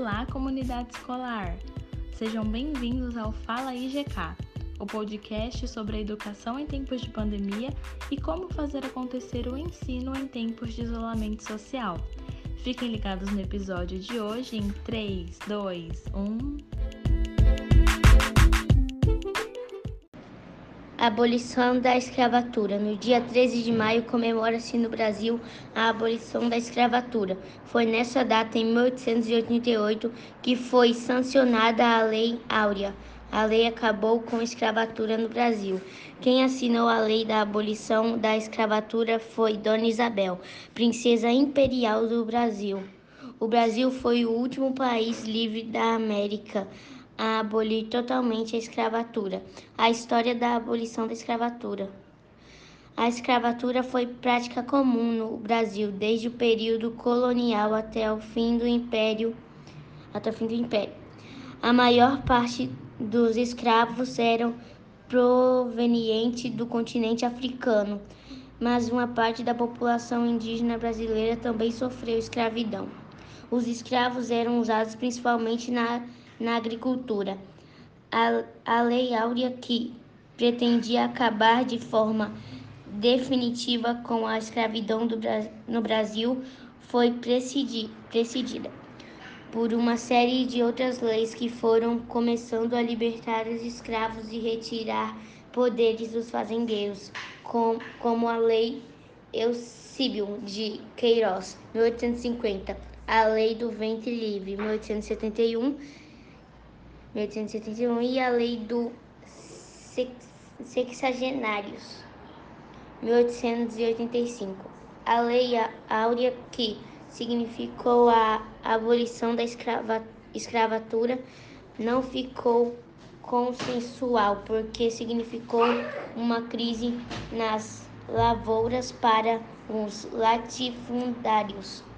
Olá, comunidade escolar! Sejam bem-vindos ao Fala IGK, o podcast sobre a educação em tempos de pandemia e como fazer acontecer o ensino em tempos de isolamento social. Fiquem ligados no episódio de hoje em 3, 2, 1. Abolição da escravatura. No dia 13 de maio comemora-se no Brasil a abolição da escravatura. Foi nessa data, em 1888, que foi sancionada a Lei Áurea. A lei acabou com a escravatura no Brasil. Quem assinou a lei da abolição da escravatura foi Dona Isabel, princesa imperial do Brasil. O Brasil foi o último país livre da América a abolir totalmente a escravatura. A história da abolição da escravatura. A escravatura foi prática comum no Brasil desde o período colonial até o fim do império, até o fim do império. A maior parte dos escravos eram provenientes do continente africano, mas uma parte da população indígena brasileira também sofreu escravidão. Os escravos eram usados principalmente na na agricultura. A, a Lei Áurea, que pretendia acabar de forma definitiva com a escravidão do, no Brasil, foi precedida por uma série de outras leis que foram começando a libertar os escravos e retirar poderes dos fazendeiros, com, como a Lei Eusíbio de Queiroz, 1850, a Lei do Ventre Livre, 1871 1871 e a Lei do Sexagenários, 1885. A Lei Áurea, que significou a abolição da escrava, escravatura, não ficou consensual, porque significou uma crise nas lavouras para os latifundários.